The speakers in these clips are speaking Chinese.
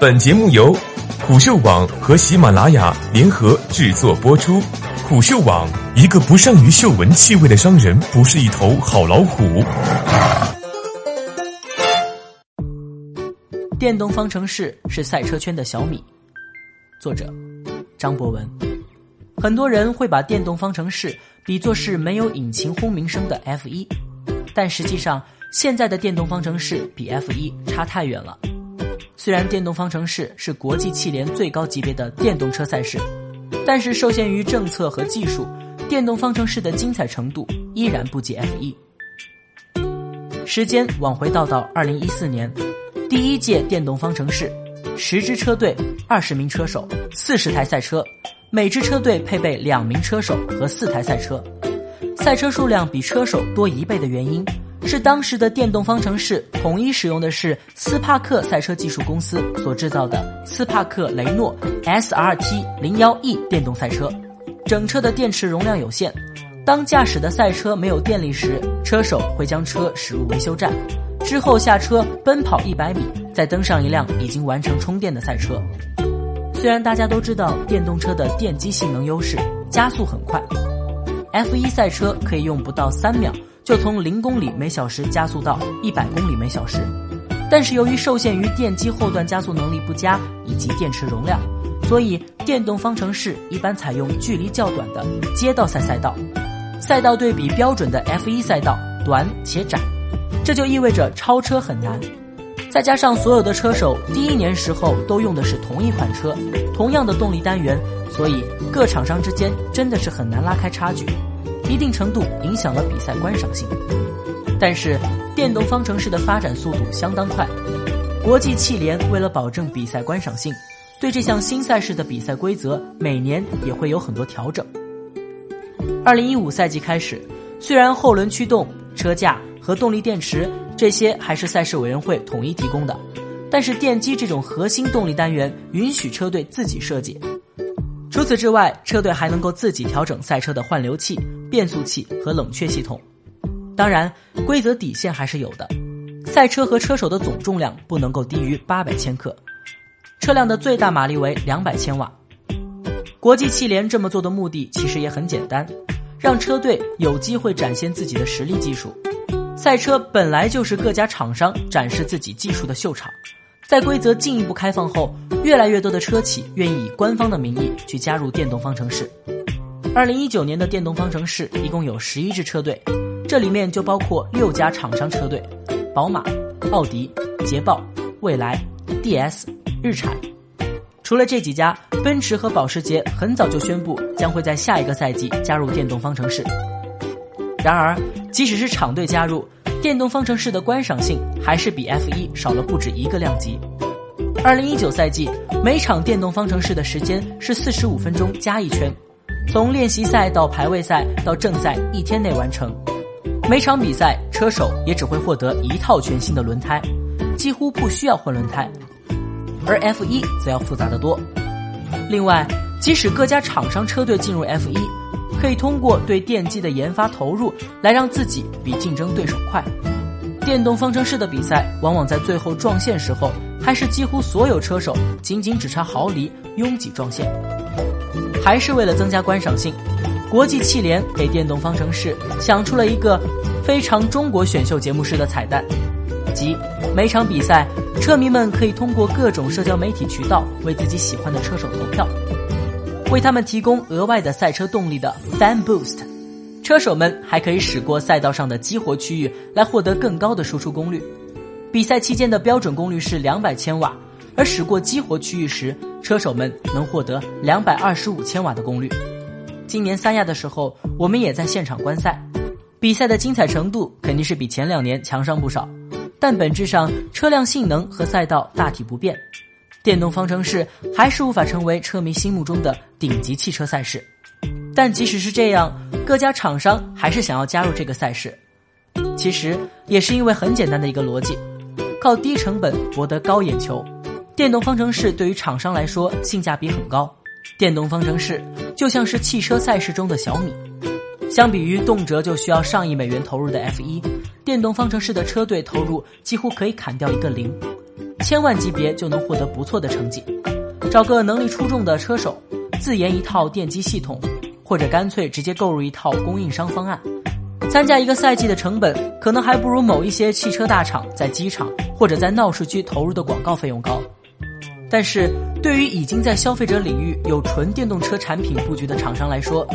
本节目由虎嗅网和喜马拉雅联合制作播出。虎嗅网：一个不善于嗅闻气味的商人，不是一头好老虎。电动方程式是赛车圈的小米。作者：张博文。很多人会把电动方程式比作是没有引擎轰鸣声的 F 一，但实际上，现在的电动方程式比 F 一差太远了。虽然电动方程式是国际汽联最高级别的电动车赛事，但是受限于政策和技术，电动方程式的精彩程度依然不及 F1。时间往回倒到二零一四年，第一届电动方程式，十支车队，二十名车手，四十台赛车，每支车队配备两名车手和四台赛车，赛车数量比车手多一倍的原因。是当时的电动方程式统一使用的是斯帕克赛车技术公司所制造的斯帕克雷诺 SRT 零幺 E 电动赛车，整车的电池容量有限，当驾驶的赛车没有电力时，车手会将车驶入维修站，之后下车奔跑一百米，再登上一辆已经完成充电的赛车。虽然大家都知道电动车的电机性能优势，加速很快，F1 赛车可以用不到三秒。就从零公里每小时加速到一百公里每小时，但是由于受限于电机后段加速能力不佳以及电池容量，所以电动方程式一般采用距离较短的街道赛赛道，赛道对比标准的 F1 赛道短且窄，这就意味着超车很难。再加上所有的车手第一年时候都用的是同一款车，同样的动力单元，所以各厂商之间真的是很难拉开差距。一定程度影响了比赛观赏性，但是电动方程式的发展速度相当快。国际汽联为了保证比赛观赏性，对这项新赛事的比赛规则每年也会有很多调整。二零一五赛季开始，虽然后轮驱动、车架和动力电池这些还是赛事委员会统一提供的，但是电机这种核心动力单元允许车队自己设计。除此之外，车队还能够自己调整赛车的换流器。变速器和冷却系统，当然规则底线还是有的。赛车和车手的总重量不能够低于八百千克，车辆的最大马力为两百千瓦。国际汽联这么做的目的其实也很简单，让车队有机会展现自己的实力技术。赛车本来就是各家厂商展示自己技术的秀场，在规则进一步开放后，越来越多的车企愿意以官方的名义去加入电动方程式。二零一九年的电动方程式一共有十一支车队，这里面就包括六家厂商车队：宝马、奥迪、捷豹、蔚来、DS、日产。除了这几家，奔驰和保时捷很早就宣布将会在下一个赛季加入电动方程式。然而，即使是厂队加入，电动方程式的观赏性还是比 F 一少了不止一个量级。二零一九赛季，每场电动方程式的时间是四十五分钟加一圈。从练习赛到排位赛到正赛一天内完成，每场比赛车手也只会获得一套全新的轮胎，几乎不需要换轮胎，而 F 一则要复杂得多。另外，即使各家厂商车队进入 F 一，可以通过对电机的研发投入来让自己比竞争对手快。电动方程式的比赛往往在最后撞线时候，还是几乎所有车手仅仅只差毫厘拥挤撞线。还是为了增加观赏性，国际汽联给电动方程式想出了一个非常中国选秀节目式的彩蛋，即每场比赛，车迷们可以通过各种社交媒体渠道为自己喜欢的车手投票，为他们提供额外的赛车动力的 Fan Boost，车手们还可以驶过赛道上的激活区域来获得更高的输出功率。比赛期间的标准功率是两百千瓦。而驶过激活区域时，车手们能获得两百二十五千瓦的功率。今年三亚的时候，我们也在现场观赛，比赛的精彩程度肯定是比前两年强上不少。但本质上，车辆性能和赛道大体不变，电动方程式还是无法成为车迷心目中的顶级汽车赛事。但即使是这样，各家厂商还是想要加入这个赛事。其实也是因为很简单的一个逻辑，靠低成本博得高眼球。电动方程式对于厂商来说性价比很高，电动方程式就像是汽车赛事中的小米，相比于动辄就需要上亿美元投入的 F 一，电动方程式的车队投入几乎可以砍掉一个零，千万级别就能获得不错的成绩。找个能力出众的车手，自研一套电机系统，或者干脆直接购入一套供应商方案。参加一个赛季的成本，可能还不如某一些汽车大厂在机场或者在闹市区投入的广告费用高。但是对于已经在消费者领域有纯电动车产品布局的厂商来说，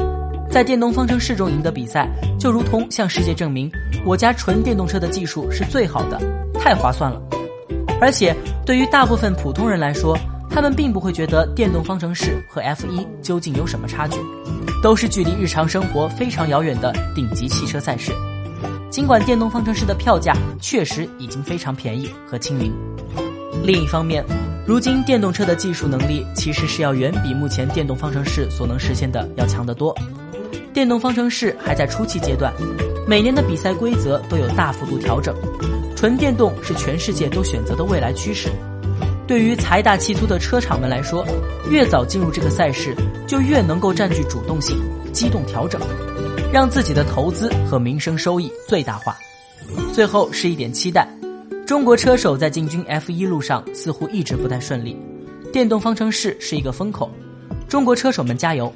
在电动方程式中赢得比赛，就如同向世界证明我家纯电动车的技术是最好的，太划算了。而且对于大部分普通人来说，他们并不会觉得电动方程式和 F 一究竟有什么差距，都是距离日常生活非常遥远的顶级汽车赛事。尽管电动方程式的票价确实已经非常便宜和亲民，另一方面。如今电动车的技术能力其实是要远比目前电动方程式所能实现的要强得多。电动方程式还在初期阶段，每年的比赛规则都有大幅度调整。纯电动是全世界都选择的未来趋势。对于财大气粗的车厂们来说，越早进入这个赛事，就越能够占据主动性，机动调整，让自己的投资和民生收益最大化。最后是一点期待。中国车手在进军 F 一路上似乎一直不太顺利，电动方程式是一个风口，中国车手们加油，